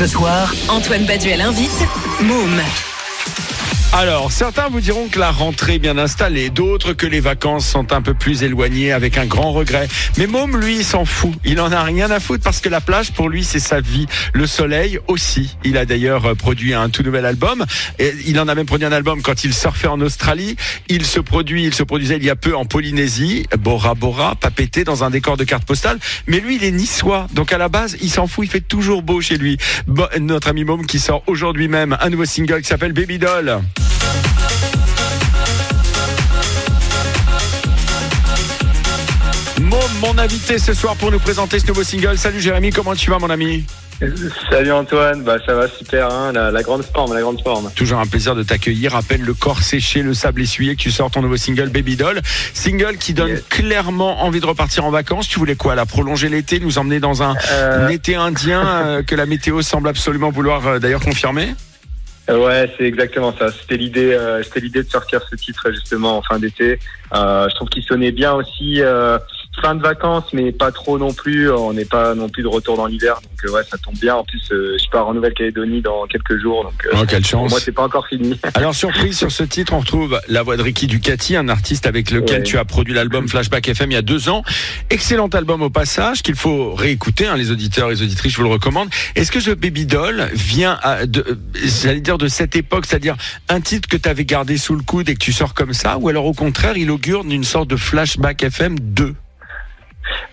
Ce soir, Antoine Baduel invite Môme. Alors, certains vous diront que la rentrée est bien installée, d'autres que les vacances sont un peu plus éloignées avec un grand regret. Mais Môme, lui, s'en fout. Il en a rien à foutre parce que la plage, pour lui, c'est sa vie. Le soleil aussi. Il a d'ailleurs euh, produit un tout nouvel album. Il en a même produit un album quand il surfait en Australie. Il se produit, il se produisait il y a peu en Polynésie, Bora Bora, papété dans un décor de carte postale. Mais lui, il est niçois. Donc à la base, il s'en fout. Il fait toujours beau chez lui. Notre ami Môme qui sort aujourd'hui même un nouveau single qui s'appelle Baby Doll. Mon invité ce soir pour nous présenter ce nouveau single. Salut Jérémy, comment tu vas mon ami Salut Antoine, bah ça va super, hein, la, la grande forme, la grande forme. Toujours un plaisir de t'accueillir. Rappelle le corps séché, le sable essuyé que tu sors ton nouveau single Baby Doll. Single qui donne Yes. clairement envie de repartir en vacances. Tu voulais quoi là Prolonger l'été, nous emmener dans un, Euh. été indien euh, que la météo semble absolument vouloir euh, d'ailleurs confirmer ouais, c'est exactement ça. C'était l'idée, c'était l'idée de sortir ce titre justement en fin d'été. Je trouve qu'il sonnait bien aussi. Fin de vacances, mais pas trop non plus. On n'est pas non plus de retour dans l'hiver, donc euh, ouais, ça tombe bien. En plus, euh, je pars en Nouvelle-Calédonie dans quelques jours, donc euh, Oh, quelle pour chance moi c'est pas encore fini. Alors surprise sur ce titre, on retrouve la voix de Ricky Ducati, un artiste avec lequel Ouais. tu as produit l'album Flashback FM il y a deux ans. Excellent album au passage qu'il faut réécouter. hein, les auditeurs, les auditrices, je vous le recommande. Est-ce que ce Baby Doll vient, à, de, j'allais dire de cette époque, c'est-à-dire un titre que tu avais gardé sous le coude et que tu sors comme ça, ou alors au contraire, il augure d'une sorte de Flashback FM 2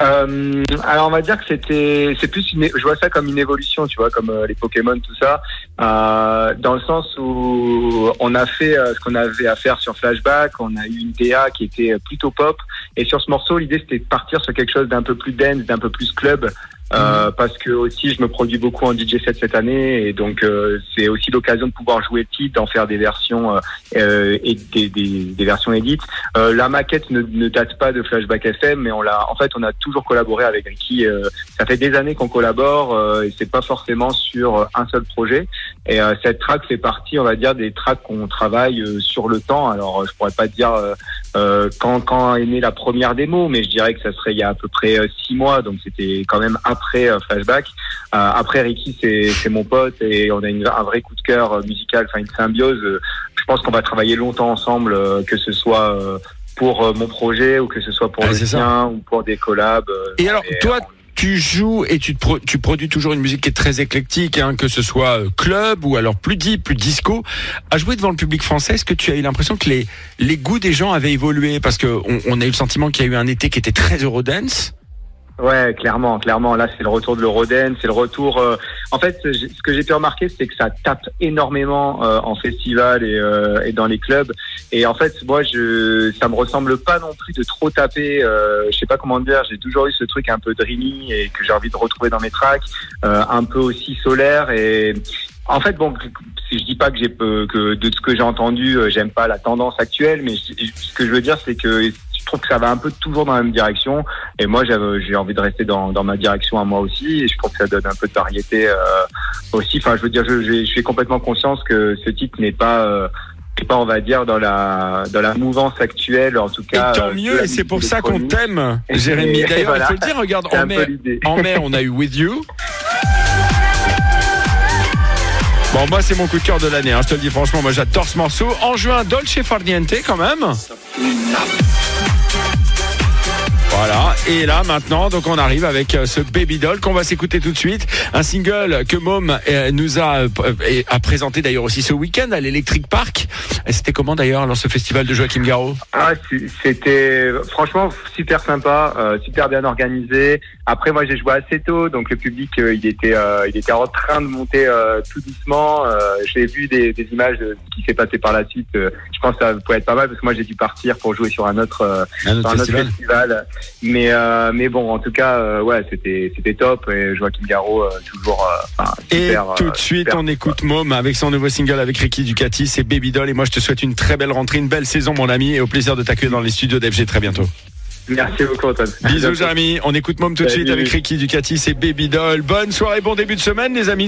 Euh, alors on va dire que c'était, c'est plus une, je vois ça comme une évolution, tu vois, comme euh, les Pokémon, tout ça, euh, dans le sens où on a fait euh, ce qu'on avait à faire sur Flashback, on a eu une DA qui était plutôt pop, et sur ce morceau, l'idée c'était de partir sur quelque chose d'un peu plus dance, d'un peu plus club. Euh, parce que aussi je me produis beaucoup en DJ set cette année et donc euh, c'est aussi l'occasion de pouvoir jouer le titre, d'en faire des versions euh, euh, et des, des, des versions édites. Euh, la maquette ne, ne date pas de Flashback FM, mais on l'a. En fait, on a toujours collaboré avec Ricky. ça fait des années qu'on collabore et c'est pas forcément sur un seul projet. Et cette track fait partie, on va dire, des tracks qu'on travaille sur le temps. Alors, je pourrais pas dire euh, quand quand est née la première démo, mais je dirais que ça serait il y a à peu près euh, six mois, donc c'était quand même après euh, Flashback. Euh, après Ricky, c'est mon pote et on a une, un vrai coup de cœur musical, enfin une symbiose. Je pense qu'on va travailler longtemps ensemble, euh, que ce soit euh, pour mon projet ou que ce soit pour Ah, le sien ou pour des collabs. Et alors, toi, tu joues et tu, produis toujours une musique qui est très éclectique, hein, que ce soit euh, club ou alors plus deep, plus disco. À jouer devant le public français, est-ce que tu as eu l'impression que les, goûts des gens avaient évolué? Parce que on, on a eu le sentiment qu'il y a eu un été qui était très Eurodance. Ouais, clairement, clairement. Là, c'est le retour de l'Eurodance, c'est le retour. euh, En fait, ce que j'ai pu remarquer, c'est que ça tape énormément euh, en festival et, euh, et dans les clubs. Et en fait, moi, je, ça me ressemble pas non plus de trop taper. Euh, je sais pas comment dire. J'ai toujours eu ce truc un peu dreamy et que j'ai envie de retrouver dans mes tracks, euh, un peu aussi solaire et. En fait, bon, je dis pas que j'ai que de ce que j'ai entendu, euh, j'aime pas la tendance actuelle, mais ce que je veux dire, c'est que je trouve que ça va un peu toujours dans la même direction. Et moi, j'ai envie de rester dans, dans ma direction à moi aussi. Et je trouve que ça donne un peu de variété euh, aussi. Enfin, je veux dire, je, je, je suis complètement conscience que ce titre n'est pas, euh, pas, on va dire, dans la dans la mouvance actuelle. En tout Et cas, tant euh, mieux, et c'est pour ça qu'on t'aime, Jérémy. D'ailleurs, voilà. il faut le dire, regarde, en mai, en mai, on a eu With You. Bon, moi, c'est mon coup de cœur de l'année. hein, je te le dis franchement, moi, j'adore ce morceau. En juin, Dolce Farniente, quand même. Voilà, et là maintenant, donc on arrive avec euh, ce Baby Doll qu'on va s'écouter tout de suite. Un single que Mom euh, nous a, euh, a présenté d'ailleurs aussi ce week-end à l'Electric Park. C'était comment d'ailleurs dans ce festival de Joachim Garraud? Ah, c'était franchement super sympa, euh, super bien organisé. Après, moi, j'ai joué assez tôt, donc le public, euh, il était, euh, il était en train de monter euh, tout doucement. Euh, j'ai vu des, des images de ce qui s'est passé par la suite. Je pense que ça pourrait être pas mal parce que moi, j'ai dû partir pour jouer sur un autre, euh, Un autre sur un autre festival. Mais, euh, mais bon, en tout cas, euh, ouais, c'était, c'était top. Et Joachim Garraud, euh, toujours, euh, enfin, Et super, tout de suite, super, on écoute Mom avec son nouveau single avec Ricky Ducati, c'est Baby Doll. Et moi, je te souhaite une très belle rentrée, une belle saison, mon ami, et au plaisir de t'accueillir dans les studios d'FG très bientôt. Merci beaucoup, Antoine. Bisous, Jérémy. On écoute Mom tout de suite avec Ricky Ducati, c'est Baby Doll. Bonne soirée, bon début de semaine, les amis.